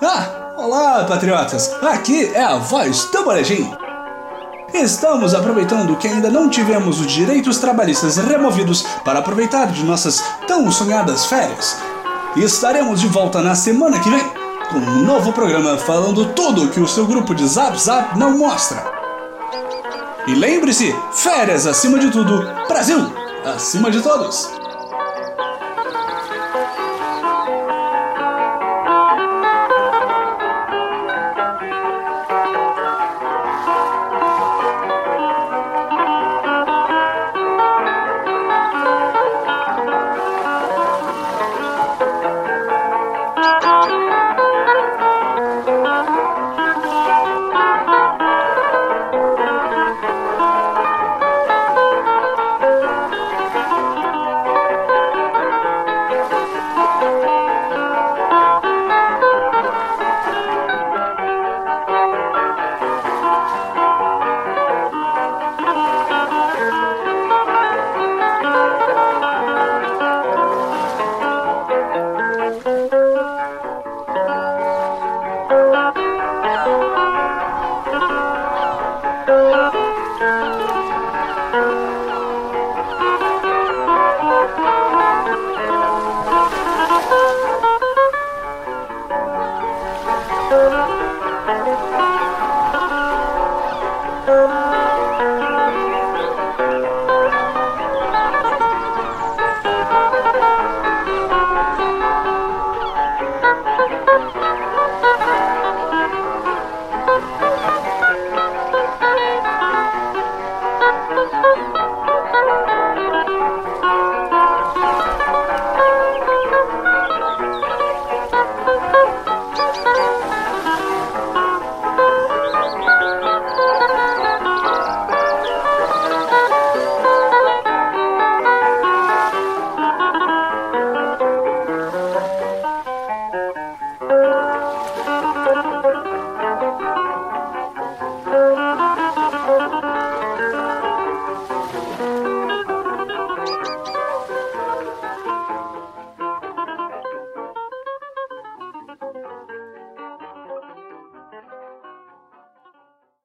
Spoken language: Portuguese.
Ah, olá, patriotas! Aqui é a voz do Boletim. Estamos aproveitando que ainda não tivemos os direitos trabalhistas removidos para aproveitar de nossas tão sonhadas férias. E estaremos de volta na semana que vem com um novo programa falando tudo que o seu grupo de Zap Zap não mostra. E lembre-se, férias acima de tudo, Brasil acima de todos!